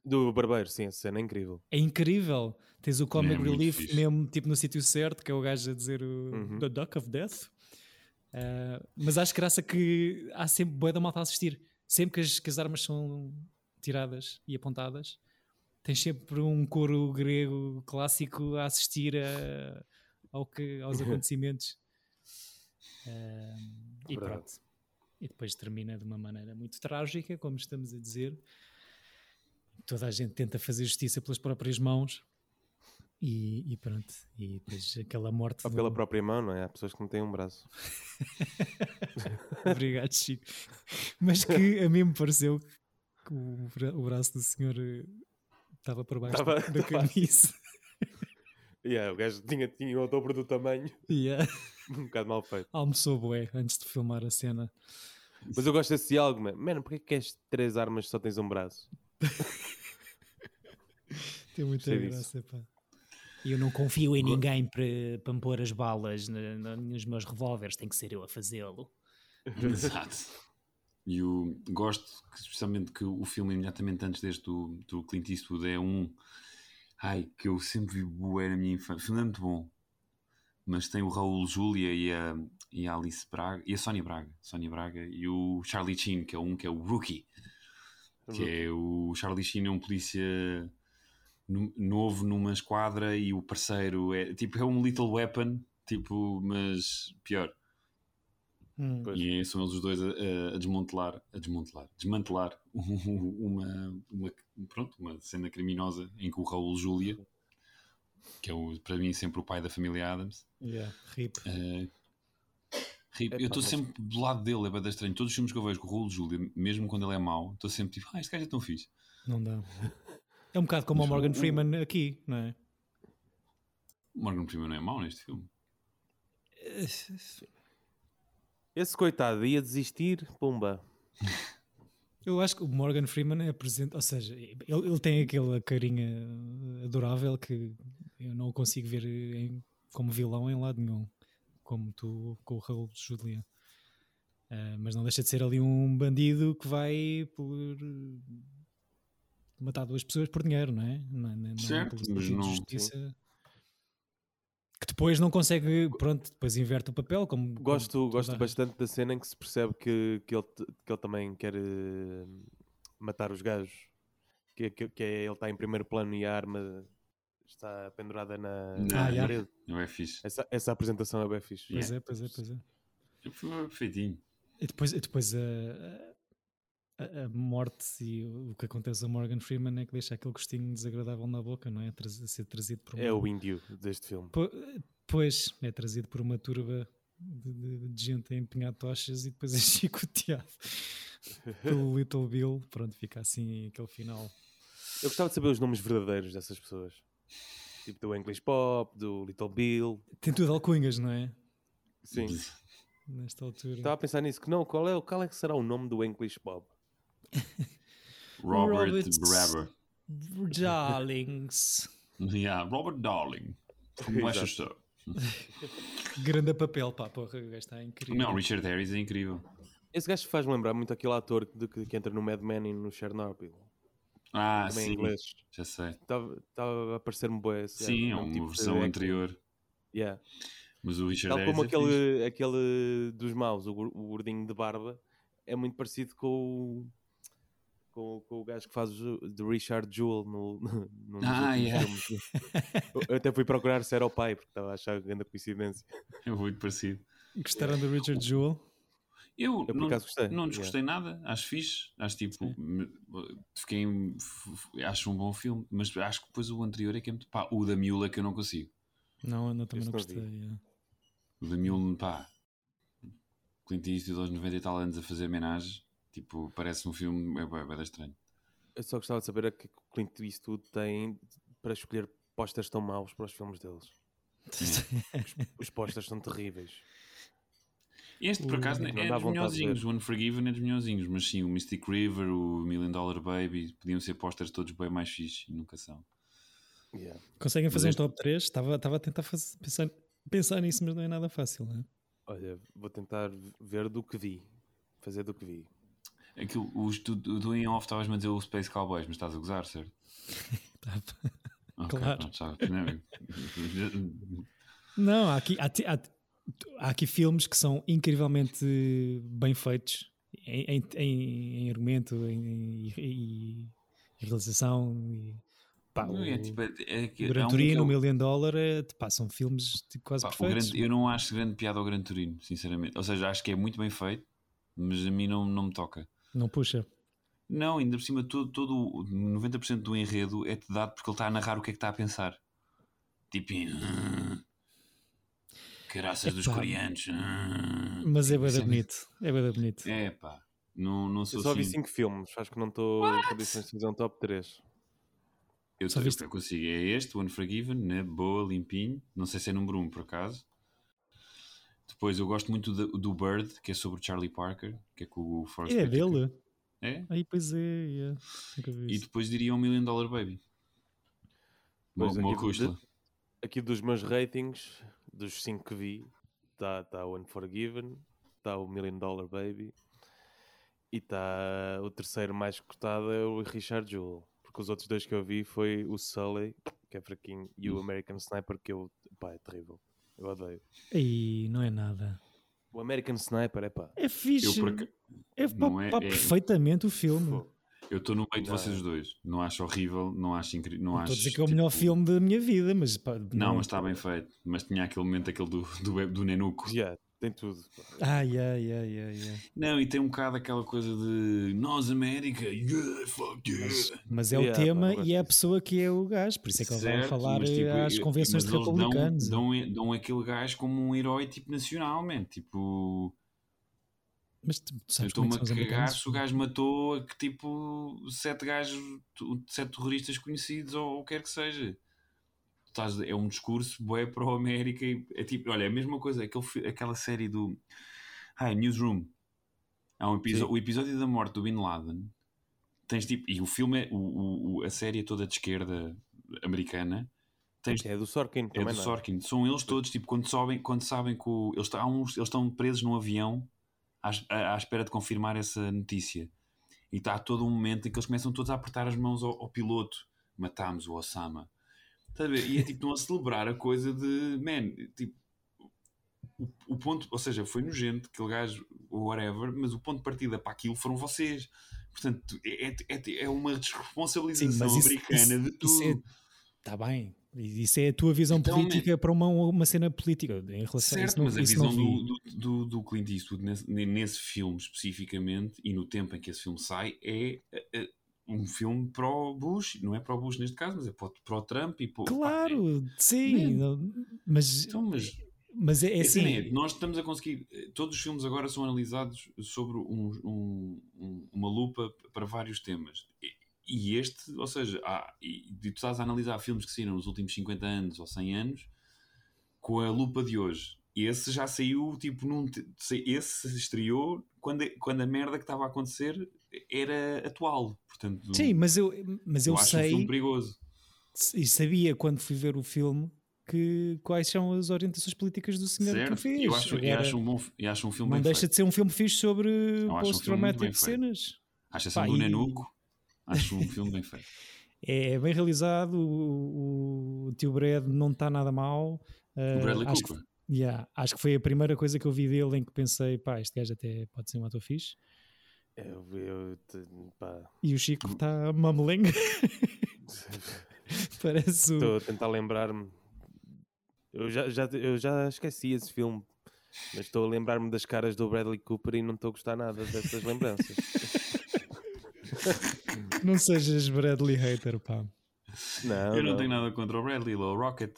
Do barbeiro, sim, essa cena é incrível. É incrível. Tens o comic É relief fixe. mesmo tipo no sítio certo, que é o gajo a dizer o Uhum. The Duck of Death. Ah, mas acho graça que há sempre boa da malta a assistir. Sempre que as, que as armas são tiradas e apontadas, tens sempre um coro grego clássico a assistir a- ao que, aos acontecimentos. Ah, e pronto. E depois termina de uma maneira muito trágica, como estamos a dizer. Toda a gente tenta fazer justiça pelas próprias mãos. E, e pronto. E depois aquela morte. Ou do- pela própria mão, não é? Há pessoas que não têm um braço. Obrigado, Chico. Mas que a mim me pareceu que o, o braço do senhor eh, estava por baixo Estava- da estava- camisa. Yeah, o gajo tinha, tinha o dobro do tamanho, Yeah. um bocado mal feito. Almoçou bué antes de filmar a cena. Mas eu gosto desse diálogo, mano. Mano, porquê que queres três armas e só tens um braço? Tem muita graça, pá. Eu não confio em ninguém para, para me pôr as balas na- na- nos meus revólveres, tem que ser eu a fazê-lo. Exato. E o, gosto que, especialmente que o filme imediatamente antes deste do, do Clint Eastwood é um ai, que eu sempre vi bué na minha infância. O filme é muito bom. Mas tem o Raul Júlia e a, e a Alice Braga e a Sónia Braga. Sónia Braga e o Charlie Sheen, que é um que é o Rookie. Que é o Charlie Sheen é um polícia novo numa esquadra e o parceiro é tipo é um Little Weapon, tipo, mas pior. Hum. E são eles os dois a, a- a desmantelar, a desmantelar, desmantelar uma, uma, pronto, uma cena criminosa em que o Raul Júlia, que é o, para mim sempre o pai da família Adams, Yeah, rip. eh, rip, Epá, eu estou sempre do lado dele, é bem estranho. Todos os filmes que eu vejo com o Raul Júlia, mesmo quando ele é mau, estou sempre tipo, ah, este gajo é tão fixe. Não dá. É um bocado como o Mas o- Morgan o- Freeman aqui, não é? O Morgan Freeman não é mau neste filme. Esse coitado ia desistir, pumba. Eu acho que o Morgan Freeman é presente, ou seja, ele, ele tem aquela carinha adorável que eu não o consigo ver em- como vilão em lado nenhum, como tu com o Raul Julia. Ah, mas não deixa de ser ali um bandido que vai por matar duas pessoas por dinheiro, não é? Não, é- não, é Certo, mas não- justiça. Que depois não consegue, pronto, depois inverte o papel. Como, como Gosto, toda gosto bastante da cena em que se percebe que, que, ele, que ele também quer eh, matar os gajos. Que, que, que é, ele está em primeiro plano e a arma está pendurada na, Não, na Ah, yeah. parede. Não é fixe. Essa, essa apresentação é bem fixe. Pois Yeah. é, pois é, pois é. Foi perfeitinho. E depois, e depois a, a, a morte e o que acontece a Morgan Freeman é que deixa aquele gostinho desagradável na boca, não é? Ser trazido por uma, É o índio deste filme. Po- Pois, é trazido por uma turba de, de- de gente a empenhar tochas e depois é chicoteado pelo Little Bill. Pronto, fica assim aquele final. Eu gostava de saber os nomes verdadeiros dessas pessoas. Tipo do English Pop, do Little Bill. Tem tudo alcunhas, não é? Sim. Nesta altura. Estava a pensar nisso. Que não, qual é, qual é que será o nome do English Pop? Robert Roberts. Brabber. Darlings. Yeah, Robert Darling. Como. Leicester. Grande papel, pá, porra, o gajo está incrível. Não, Richard Harris é incrível. Esse gajo faz-me lembrar muito aquele ator de que, que entra no Mad Men e no Chernobyl. Ah, Também em sim. inglês. Já sei. Estava a parecer-me boa esse Sim, é uma tipo versão anterior. Yeah. Mas o Richard Tal Harris como é fixe. aquele, aquele dos maus, o gordinho de barba, é muito parecido com o, com, com o gajo que faz de Richard Jewell no, no, no Ah, yeah. Eu até fui procurar se era o pai, porque estava a achar grande coincidência. É muito parecido. Gostaram do Richard Jewell? Eu, Eu por não, gostei. não desgostei nada, acho fixe, acho tipo, me- fiquei, acho um bom filme, mas acho que depois o anterior é que é muito, pá, o da Miula que eu não consigo, Não, eu não, também Esse não gostei. é. o da Miula, pá, Clint Eastwood aos 90 e tal anos a fazer homenagem, tipo, parece um filme, é bem, bem estranho. Eu só gostava de saber a que o Clint Eastwood tem para escolher posters tão maus para os filmes deles. Os posters são terríveis. Este, por O- acaso, Não é dá dos vontade de melhorzinhos, o Unforgiven é dos melhorzinhos, mas sim, o Mystic River, o Million Dollar Baby, podiam ser posters todos bem mais fixes, e nunca são. Yeah. Conseguem fazer um este- top 3? Estava, estava a tentar faz- pensar, pensar nisso, mas não é nada fácil, não é? Olha, vou tentar ver do que vi. Fazer do que vi. Aquilo, os, tu, tu, em off estavas-me a dizer o Space Cowboys, mas estás a gozar, certo? Claro. pronto, já- não, Não, há aqui, há, há- há aqui filmes que são incrivelmente bem feitos em, em, em- argumento, em realização. E, pá, Não, o, é, tipo, é, é, há Gran um que Turino, é o Million Dollar, é, pá, são filmes tipo, quase pá, perfeitos. grande- eu não acho grande piada ao Gran Turino, sinceramente. Ou seja, acho que é muito bem feito, mas a mim não, não me toca. Não puxa. Não, ainda por cima, todo, todo o 90% do enredo é-te dado porque ele está a narrar o que é que está a pensar. Tipo, "Ah, caraças dos coreanos. ah." Mas é Tipo, bem bonito. É bem bonito. É pá, não, não sou Eu só vi assim. 5 filmes, acho que não estou em condições de fazer um top 3. Eu, Só eu viste- consigo. É este, o Unforgiven, né? boa, limpinho. Não sei se é número 1 um, por acaso. Depois eu gosto muito do, do Bird, que é sobre o Charlie Parker, que é com o Forrest É Whitaker. dele. É? Aí, pois é. yeah. Vi E depois diria o Million Dollar Baby. Pois, Uma aqui, cústula. aqui dos meus ratings, dos 5 que vi, está tá o Unforgiven, está o Million Dollar Baby e está o terceiro mais cotado é o Richard Jewell. Porque os outros dois que eu vi foi o Sully, que é fraquinho, e o American Sniper, que eu, pá, é terrível. Eu odeio. Aí, não é nada. O American Sniper é pá. É fixe. Eu, por É, pá, não é- pá, é- perfeitamente o filme. Fogo. eu estou no meio de Não. vocês dois. Não acho horrível, não acho incrível. Não, Não estou a acho, dizer que é o melhor tipo- filme da minha vida, mas pá, Não, mas está bem feito. Mas tinha aquele momento aquele do, do, do Nenuco. Yeah, tem tudo. Ai, ai, ai, ai, ai. Não, e tem um bocado aquela coisa de nós, América, yeah, fuck yeah. Mas, mas é Yeah, o tema e é a pessoa que é o gajo, por isso é que ele vai Certo, falar mas, tipo, às convenções de eles dão- republicanos. Dão, dão, aquele gajo como um herói tipo nacional, man. Tipo, Mas tu, tu eu sabes como é estou-me que são a os cagar se o gajo matou a que tipo sete gajos, sete terroristas conhecidos ou o que quer que seja. Estás- é um discurso bué para a América e é tipo, olha, é a mesma coisa, aquele, aquela série do ah, Newsroom. Há um Sim. o episódio da morte do Bin Laden. Tens tipo, e o filme é, o, o- a série é toda de esquerda americana. Tens É do Sorkin é do é? Sorkin. São eles todos, tipo, quando, sobem, quando sabem que o- eles, estão, uns- eles estão presos num avião à, à- à espera de confirmar essa notícia. E está todo um momento em que eles começam todos a apertar as mãos ao, ao piloto. Matámos o Osama. Estás a ver? E é tipo, estão a celebrar a coisa de, man, tipo, o, o ponto, ou seja, foi nojento, aquele gajo, whatever, mas o ponto de partida para aquilo foram vocês. Portanto, é, é, é- é uma Sim, responsabilização mas isso, americana isso, de tudo. isso é, bem, Isso é a tua visão Então, política para uma, uma cena política em relação a isso. Certo, Não, mas a visão do, do, do, Clint Eastwood nesse, nesse filme especificamente e no tempo em que esse filme sai é eh, um filme pró-Bush, não é pró-Bush neste caso, mas é pró- pró-Trump e pró- pá, é- Claro, sim, não- mas, Então, mas mas é, é Assim, assim. é, nós estamos a conseguir. eh, Todos os filmes agora são analisados sobre um- um- um- uma lupa para vários temas. E, este, ou seja, há, e, tu estás a analisar filmes que saíram nos últimos 50 anos ou 100 anos com a lupa de hoje. Esse já saiu, tipo, num. Esse se estreou quando, quando a merda que estava a acontecer era atual. Portanto, Sim, mas eu, mas eu, eu acho um sei filme perigoso. e sabia quando fui ver o filme que quais são as orientações políticas do senhor que o Certo? fez. Eu acho, eu acho um, bom, eu acho um filme não deixa feito. de ser um filme fixe sobre acho um post-traumatic feito. cenas. Exceção Pá, do e- Nenuco, acho um filme bem feito. É bem realizado, o, o tio Brad não está nada mal. O Uh, Bradley acho, Cooper. que, yeah, acho que foi a primeira coisa que eu vi dele em que pensei, pá, este gajo até pode ser um ator fixe. Eu, eu, te- pá, E o Chico está mumbling. Parece o... Estou a tentar lembrar-me. Eu já, já, eu já esqueci esse filme, mas estou a lembrar-me das caras do Bradley Cooper e não estou a gostar nada dessas lembranças. Não sejas Bradley hater, pá. Não, Eu não não. tenho nada contra o Bradley, ou o Rocket.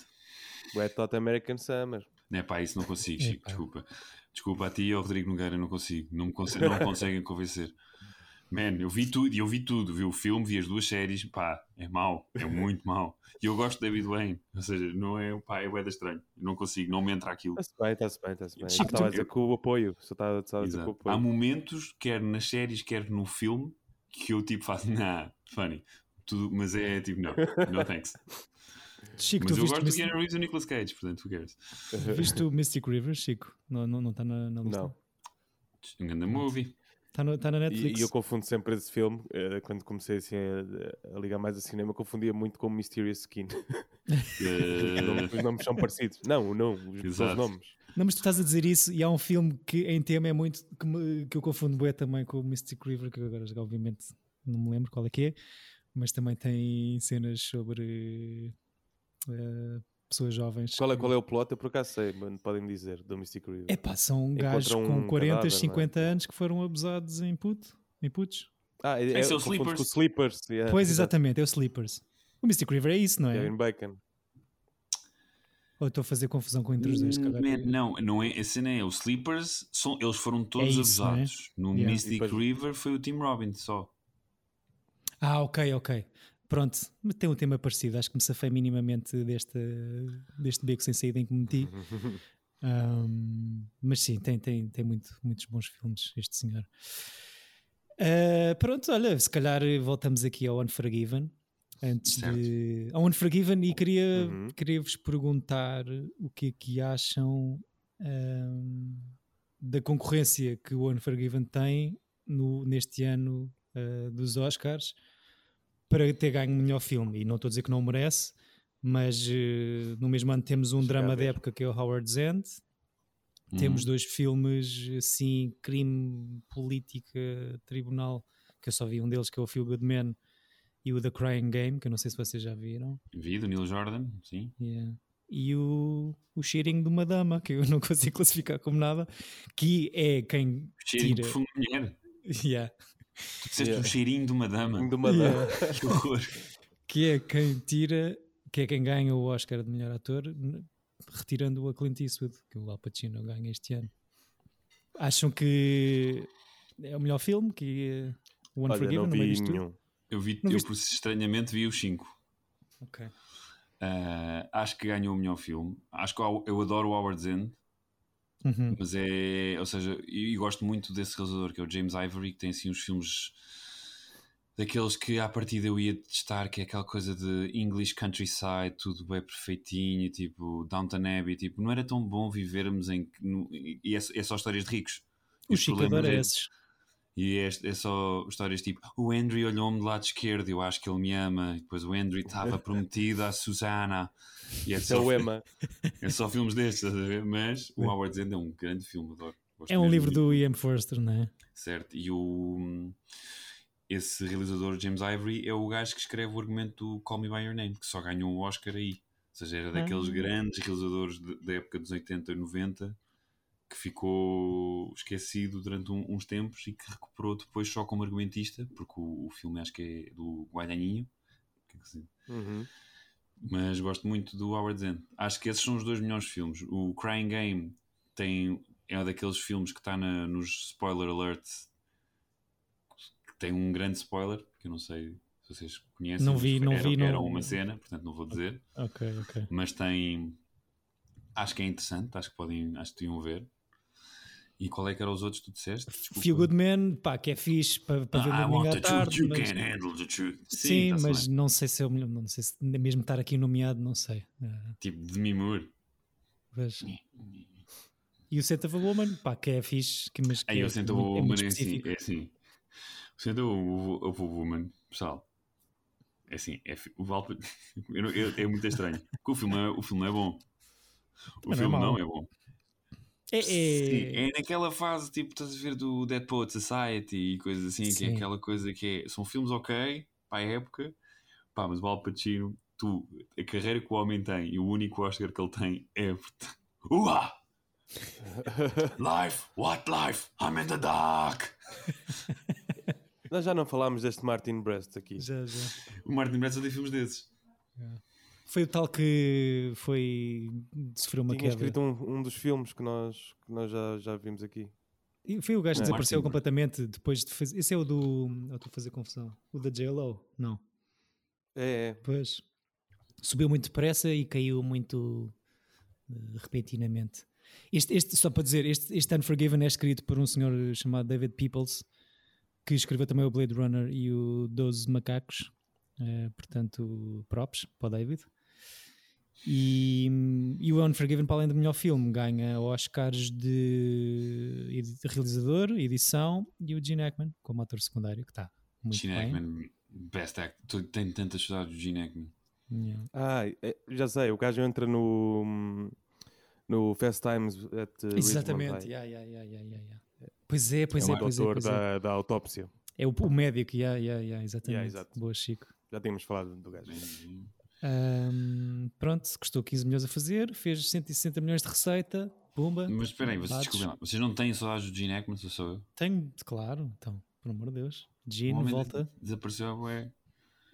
Red Hot American Summer. Não é pá, isso não consigo, Chico, Epá. desculpa. Desculpa a ti e ao Rodrigo Nogueira, não consigo. Não me, conse- não conseguem convencer. Man, eu vi tudo, eu vi tudo. Vi o filme, vi as duas séries, pá, é mau, é muito mau. E eu gosto de David Wayne, ou seja, não é, pá, é bué estranho. Não consigo, não me entra aquilo. Está-se bem, está-se bem, está-se bem. Estava a tu- dizer com o apoio. Só estava a dizer com o Exato. Há apoio. momentos, quer nas séries, quer no filme, que eu tipo faço, nah, funny. Tudo, mas é tipo, não, no thanks. Chico, Mas tu eu viste, gosto do Mystic, Keanu Reeves e do Nicolas Cage, portanto, who cares? viste o Mystic River, Chico? Não está não, está na, na lista? Não. Um grande movie. Está no- está na Netflix. E, e eu confundo sempre esse filme, eh, quando comecei assim, a, a ligar mais a cinema, confundia muito com Mysterious Skin. Eh, Os nomes- os nomes são parecidos. Não, não, os, os nomes. Não, mas tu estás a dizer isso e há um filme que em tema é muito que, me- que eu confundo bué também com o Mystic River, que agora obviamente não me lembro qual é que é, mas também tem cenas sobre eh, pessoas jovens. Qual é, que- qual é o plot? Eu por acaso sei, mas podem dizer, do Mystic River. Epá, são Encontram gajos com um 40, cadáver, não é? 50 anos que foram abusados em puto, em putos. Ah, é, Esse é o com Sleepers. Sleepers. yeah, Pois, exatamente, é o Sleepers. O Mystic River é isso, não é? Kevin Bacon. Ou estou a fazer confusão com entre os dois, calhar. Man, não, não é, a cena é, os Sleepers, são, eles foram todos É isso, não é? abusados. No Yeah. Mystic depois- River foi o Tim Robbins só. Ah, ok, ok. Pronto, tem um tema parecido. Acho que me safei minimamente deste, deste beco sem saída em que me meti. Ahm, mas sim, tem, tem, tem muito, muitos bons filmes, este senhor. Ah, pronto, olha, se calhar voltamos aqui ao Unforgiven. Antes Certo. de. Ao Unforgiven, e queria, Uhum. queria vos perguntar o que é que acham ahm, da concorrência que o Unforgiven tem no, neste ano ah, dos Oscars para ter ganho o melhor filme. E não estou a dizer que não merece, mas eh, no mesmo ano temos um Chega drama da época que é o Howard's End. Temos Hum. dois filmes assim, crime, política, tribunal, que eu só vi um deles que é o Feel Good Man e o The Crying Game, que eu não sei se vocês já viram. Vi do Neil Jordan, sim. Yeah. E o, o cheirinho de uma dama, que eu não consigo classificar como nada, que é quem Cheirinho de tira. de mulher. Yeah. Tu disseste Yeah. um cheirinho de uma dama. De uma Yeah. Que horror. que é quem tira, que é quem ganha o Oscar de melhor ator, retirando o a Clint Eastwood, que o Al Pacino ganha este ano. Acham que é o melhor filme, que é o Olha, Unforgiven, não no meio vi disto tudo? Eu vi, Não eu viste? por- estranhamente vi os 5. Ok. acho que ganhou o melhor filme. Acho que eu adoro o Howard's End, Uhum. mas é. Ou seja, e, gosto muito desse realizador que é o James Ivory, que tem assim uns filmes daqueles que à partida eu ia testar, que é aquela coisa de English countryside, tudo bem perfeitinho, tipo Downton Abbey, tipo, não era tão bom vivermos em. no- e é, é só histórias de ricos. Os Chico E é, é só histórias tipo: o Henry olhou-me do lado esquerdo, eu acho que ele me ama. E depois o Henry estava prometido à Susana. E é é só, o Emma. é só filmes destes? Mas o Howard's End é um grande filme, adoro. Gosto É um livro do Ian Forster, não é? Certo, e o. Esse realizador, James Ivory, é o gajo que escreve o argumento do Call Me By Your Name, que só ganhou um Oscar aí. seja, era daqueles Ah. grandes realizadores de- da época dos 80 e 90 que ficou esquecido durante um- uns tempos e que recuperou depois só como argumentista, porque o, o filme acho que é do Guadaninho. que é que Uhum. mas gosto muito do Howard Zinn. Acho que esses são os dois melhores filmes. O Crying Game tem, é um daqueles filmes que está nos spoiler alerts que tem um grande spoiler, que eu não sei se vocês conhecem. Não vi, não era, vi, não- Era uma cena, portanto não vou dizer. Ok, ok. Mas tem. Acho que é interessante, acho que podem, acho que deviam ver. E qual é que eram os outros que tu disseste? Desculpa. Feel Good Man, pá, que é fixe para, para ver Ah, domingo à tarde. you mas- can't handle the truth. Sim, tá-se mas bem. não sei se é o melhor, não sei se mesmo estar aqui nomeado, não sei. Ah, Tipo, Demi Moore. mas- E o Santa of a Woman, pá, que é fixe, que, mas que Aí é, eu sento muito- o é Woman é assim, é assim. O o Woman, pessoal. É assim, é, o Val, não- é muito estranho. Porque o filme é, o filme é bom. O não é filme não mau. é bom. É, Sim, é, é naquela fase, tipo, estás a ver do Dead Poet Society e coisas assim, que Sim. é aquela coisa que é, são filmes ok, para a época, pá, mas o Al Pacino, tu, a carreira que o homem tem e o único Oscar que ele tem é. Uá! Life! What life? I'm in the dark! Nós já não falámos deste Martin Brest aqui. já, já. O Martin Brest tem filmes desses. Foi o tal que foi sofreu uma Tinha queda. escrito um, um dos filmes que nós, que nós já, já vimos aqui. E foi o gajo que Não, desapareceu Martin- completamente depois de fazer. Esse é o do. Eu estou a fazer confusão. O da JLO? Não. É, é. Pois. Subiu muito depressa e caiu muito eh, repentinamente. Este, este, só para dizer, este, este Unforgiven é escrito por um senhor chamado David Peoples, que escreveu também o Blade Runner e o Doze Macacos. Eh, portanto, props para o David. E, e o Unforgiven, para além do melhor filme, ganha Oscars de, edi- realizador, edição e o Gene Hackman como ator secundário, que está muito Gene bem. Hackman, best actor. Tenho tantas saudades do Gene Hackman. Yeah. Ah, é, já sei, o gajo entra no, no Fast Times at Exatamente, yeah, yeah, yeah, yeah, yeah, yeah. Pois é, pois é é, pois é, autor pois é. da, da autópsia. É o, o médico, yeah, yeah, yeah, exatamente. Yeah. Boa, Chico. Já tínhamos falado do gajo. Ahm, pronto, custou 15 milhões a fazer, fez 160 milhões de receita, pumba. Mas espera aí, vocês, desculpem vocês não têm saudades do Gene Hackman, sou só eu? Tenho, claro, então, por amor de Deus. Gene, volta. de- Desapareceu a bué.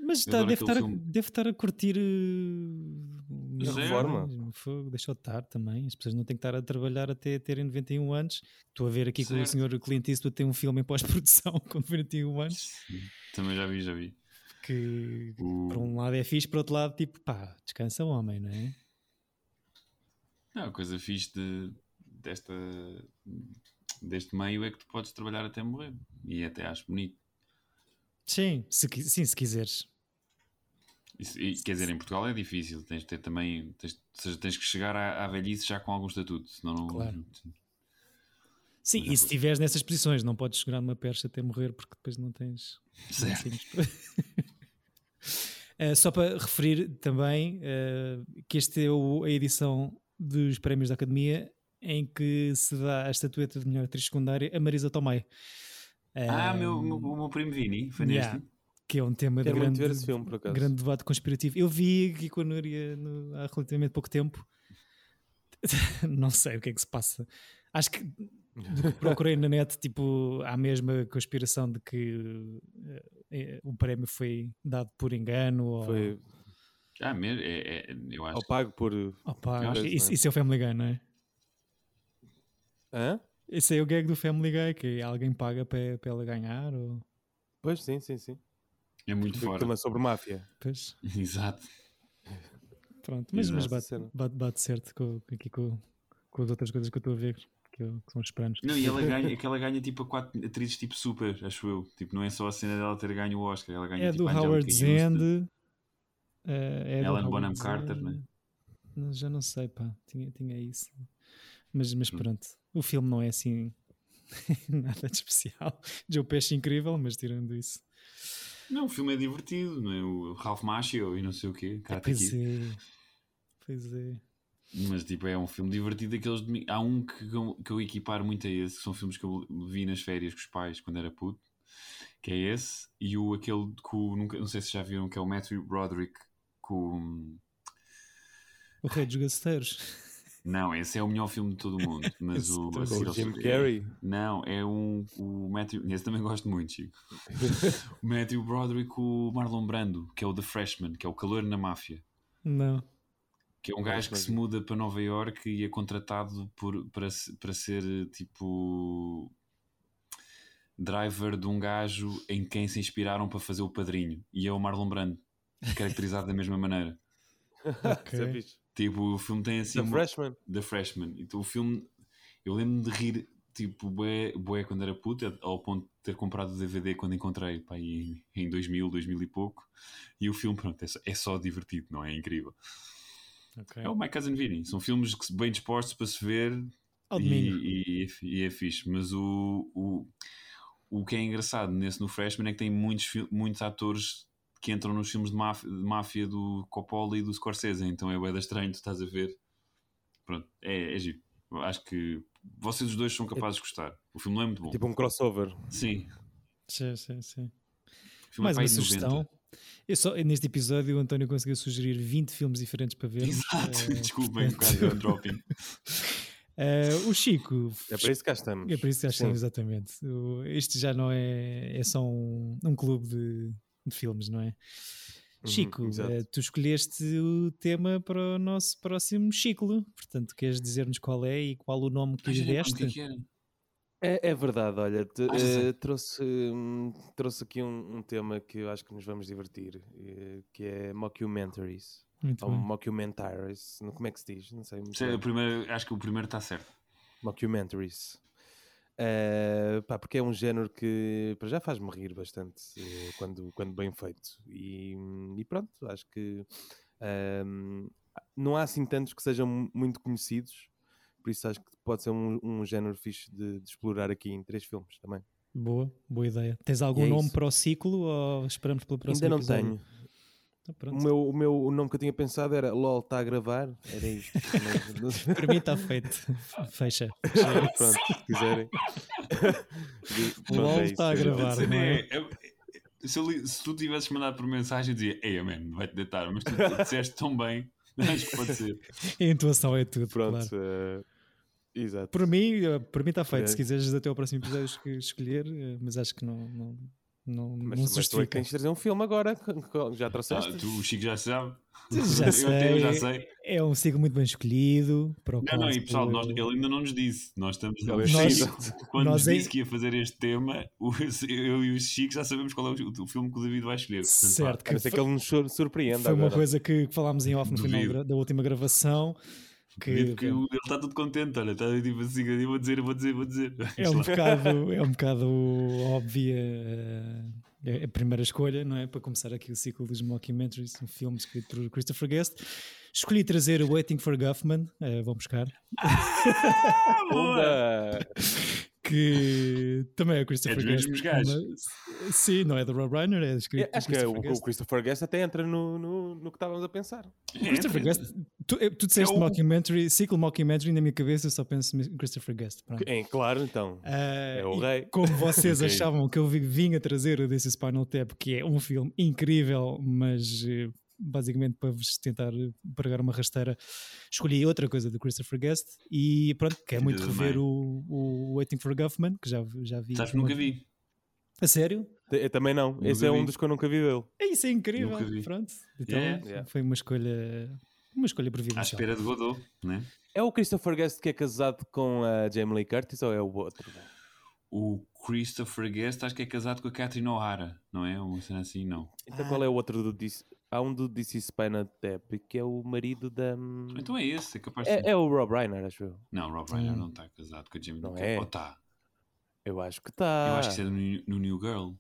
Mas está, deve, estar a, deve estar a curtir uh, A reforma. Fogo, deixou de estar também. As pessoas não têm que estar a trabalhar até terem 91 anos. Estou a ver aqui que o Certo. senhor Clint Eastwood tem um filme em pós-produção com 91 anos. Também já vi, já vi. Que por um lado é fixe, por outro lado, tipo, pá, descansa o homem, não é? Não, a coisa fixe de, desta, deste meio é que tu podes trabalhar até morrer. E até acho bonito. Sim, se, sim, se quiseres. Isso- e, quer dizer, em Portugal é difícil. Tens de ter também. Tens, ou seja, tens que chegar à, à velhice já com algum estatuto. Senão não. Claro. Sim, Mas e é se estiveres nessas posições, não podes segurar numa percha até morrer porque depois não tens. Certo. Uh, só para referir também uh, que esta é o- a edição dos prémios da Academia em que se dá a estatueta de melhor atriz secundária a Marisa Tomei. Ah, Um, meu, meu- o meu primo Vini foi yeah. neste. Que é um tema de Quero muito grande, ver esse filme, por acaso. grande debate conspirativo. Eu vi aqui com a Núria no- há relativamente pouco tempo. não sei o que é que se passa. Acho que procurei na net, tipo, há a mesma conspiração de que eh, o prémio foi dado por engano ou, Foi Ah, mesmo? É, é- eu acho. ao pago por. Eu acho que isso, é. isso é o Family Guy, não é? Hã? Esse é o gag do Family Guy, que alguém paga para, para ela ganhar, ou... Pois sim, sim, sim. É muito Foi fora. tema sobre máfia. Pois, Exato. pronto. Mas, mas Exato. bate, Cena. bate, bate certo com- aqui com, com as outras coisas que eu estou a ver, que, que são os planos. Não, e ela ganha, que ela ganha tipo a quatro atrizes tipo super, acho eu. Tipo, não é só a cena dela ter ganho o Oscar, ela ganha É tipo do Howard. Zend. eh, é Ellen Bonham Carter, Zend. né? Não, Já não sei, pá. Tinha, tinha isso. Mas, mas Hum. pronto. O filme não é assim nada de especial. Joe Pesci incrível, mas tirando isso. Não, o filme é divertido, não é? O Ralph Macchio e não sei o quê. Karate Pois Kid. é. Pois é. Mas tipo, é um filme divertido daqueles. de- Há um que eu, que eu equiparo muito a esse, que são filmes que eu vi nas férias com os pais quando era puto, que é esse, e o aquele que o, nunca, não sei se já viram, que é o Matthew Broderick com. O Rei dos Gaceteiros. Não, esse é o melhor filme de todo o mundo. Mas Esse o. O Jim Carrey. Não, é um, o Matthew. Esse também gosto muito, Chico. o Matthew Broderick, o Marlon Brando, que é o The Freshman, que é o calor na máfia. Não. Que é um gajo que se muda para Nova York e é contratado por, para, para ser tipo driver de um gajo em quem se inspiraram para fazer o padrinho. E é o Marlon Brando, caracterizado da mesma maneira. Ok. Isso é. Tipo, o filme tem assim. The Freshman. The Freshman. Então o filme, eu lembro-me de rir, tipo, bué, bué quando era puta, ao ponto de ter comprado o DVD quando encontrei, pá, em, em 2000, 2000 e pouco. E o filme, pronto, é só, é só divertido, não é? É incrível. Ok. É o My Cousin Vinny. São filmes que bem dispostos para se ver e, e, e é fixe. Mas o, o, o que é engraçado nesse no Freshman é que tem muitos, muitos atores que entram nos filmes de máfia, de máfia do Coppola e do Scorsese. Então é bué estranho, tu estás a ver. Pronto, é, é giro. Acho que vocês os dois são capazes de gostar. O filme não é muito bom. Tipo um crossover. Sim. Sim, sim, sim. O filme Mais é uma de 90. Eu só, neste episódio o António conseguiu sugerir 20 filmes diferentes para vermos. Exato, Eh, desculpem, um portanto, bocado de dropping. eh, o Chico. É para isso que cá estamos. É para isso que Sim. estamos, exatamente. O- Este já não é. É só um, um clube de, de filmes, não é? Uhum, Chico, eh, tu escolheste o tema para o nosso próximo ciclo. Portanto, queres dizer-nos qual é e qual o nome que lhe deste? que é. É, verdade, olha, te- eh, trouxe, hum, trouxe aqui um, um tema que eu acho que nos vamos divertir, eh, que é mockumentaries. Muito Ou bem. mockumentaries, como é que se diz? Não sei. muito o primeiro- acho que o primeiro está certo. Mockumentaries. Eh, pá, porque é um género que para já faz-me rir bastante quando, quando bem feito. E, e pronto, acho que ahm, não há assim tantos que sejam mu- muito conhecidos, por isso acho que pode ser um, um género fixe de, de explorar aqui em três filmes também. Boa, boa ideia. Tens algum é nome isso. para o ciclo ou esperamos pelo próximo Ainda não episódio? tenho. Então, O meu, o meu o nome que eu tinha pensado era LOL está a gravar. Era isto. Mas- Para mim está feito. Fecha. Pronto, se quiserem. LOL é está a gravar, não é? é- é- se, eu se tu tivesses mandado por mensagem, eu dizia: Ei, man, vai-te deitar. Mas tu disseste tão bem, acho que pode ser. A intuação é tudo, Pronto, claro. eh, exato. Por mim, eh, por mim está feito. É. Se quiseres até ao próximo episódio escolher, eh, mas acho que não, não, não, Mas, não mas tu é que justifica. tens de trazer um filme agora. que- que Já Ah, trouxeste? tu, o Chico já sabe. Já eu, sei. eu já sei. É um ciclo muito bem escolhido. Para o Não, não, e pessoal, nós- ele ainda não nos disse. Nós estamos é Nós- Chico, Quando nós nos é- disse que ia fazer este tema, o- eu e o Chico já sabemos qual é o, o filme que o David vai escolher. Portanto, Certo, A que foi, que ele nos sur- surpreenda foi uma agora. coisa que falámos em off no final Duvido. da, da última gravação. Pá, Que David, que o- ele está tudo contente, olha, está tipo assim, eu vou dizer, eu vou dizer, eu vou dizer. é um bocado, é um bocado óbvia eh, a primeira escolha, não é? Para começar aqui o ciclo dos mockumentaries, um filme escrito por Christopher Guest. Escolhi trazer o Waiting for Guffman, eh, vão buscar, Pumba! que também é o Christopher É Guest. mesmos gajos. mas- sim, não é do Rob Reiner, é escrito É, Acho que é o, Christopher o Guest. Christopher Guest até entra no, no, no que estávamos a pensar. Christopher Guest, tu, eh, tu disseste É o- mockumentary, ciclo mockumentary, na minha cabeça eu só penso em Christopher Guest. Pronto. É, claro, então. Ah, É o rei. Como vocês achavam que eu vi- vinha trazer o This is Spinal Tap, que é um filme incrível, mas eh, basicamente para vos tentar eh, pregar uma rasteira, escolhi outra coisa do Christopher Guest e pronto, quero Filho muito rever o, o Waiting for Guffman, que já, já vi. Sabes que nunca vi. A sério? Eu também não. Nunca Esse é um dos que eu nunca vi dele. É isso, é incrível. Nunca vi. Pronto. Então Yeah. Yeah. foi uma escolha, uma escolha À providencial. espera de Godot, né? É o Christopher Guest que é casado com a Jamie Lee Curtis ou é o outro? O Christopher Guest acho que é casado com a Catherine O'Hara, não é? Uma cena assim, não. Então Ah. qual é o outro do? Há um do DC Spina Tap que é o marido da. Então é esse, é capaz de. É, é o Rob Reiner, acho eu. Não, Rob Reiner Hum. não está casado com a Jamie Não Lee é? Curtis. Ou está? Eu acho que está. Eu acho que isso é no, New- no New Girl.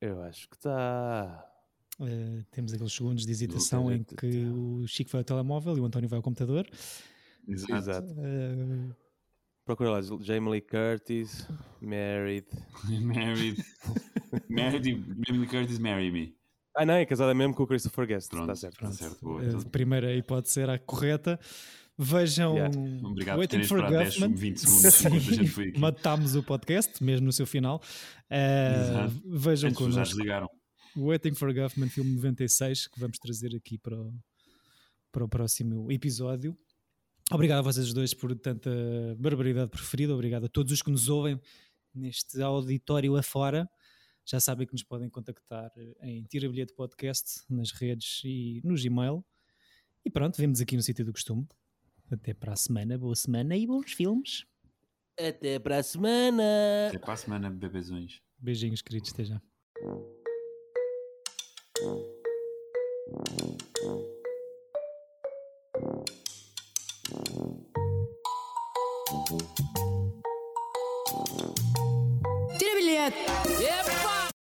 Eu acho que está. Eh, temos aqueles segundos de hesitação em que o Chico vai ao telemóvel e o António vai ao computador. Exato. Exato. Eh, Procura lá, Jamie Lee Curtis, Married. Married. Married. Jamie Lee Curtis, marry me. Ah, não, é casada mesmo com o Christopher Guest. Pronto. Está certo. Tá certo, boa. a Então- primeira hipótese era a correta. Vejam Yeah. Obrigado por Waiting terem for esperado 10, Guffman. 20 segundos a aqui. Matámos o podcast, mesmo no seu final. Eh, Exato. vejam As pessoas já connosco desligaram. Waiting for Guffman, filme 96, que vamos trazer aqui para o, para o próximo episódio. Obrigado a vocês dois por tanta barbaridade preferida. Obrigado a todos os que nos ouvem neste auditório afora. Já sabem que nos podem contactar em Tira Bilhete Podcast nas redes e no Gmail. E pronto, vemos aqui no sítio do costume. Até para a semana, boa semana e bons filmes. Até para a semana! Até para a semana, bebezões. Beijinhos, queridos, até já. Tira bilhete!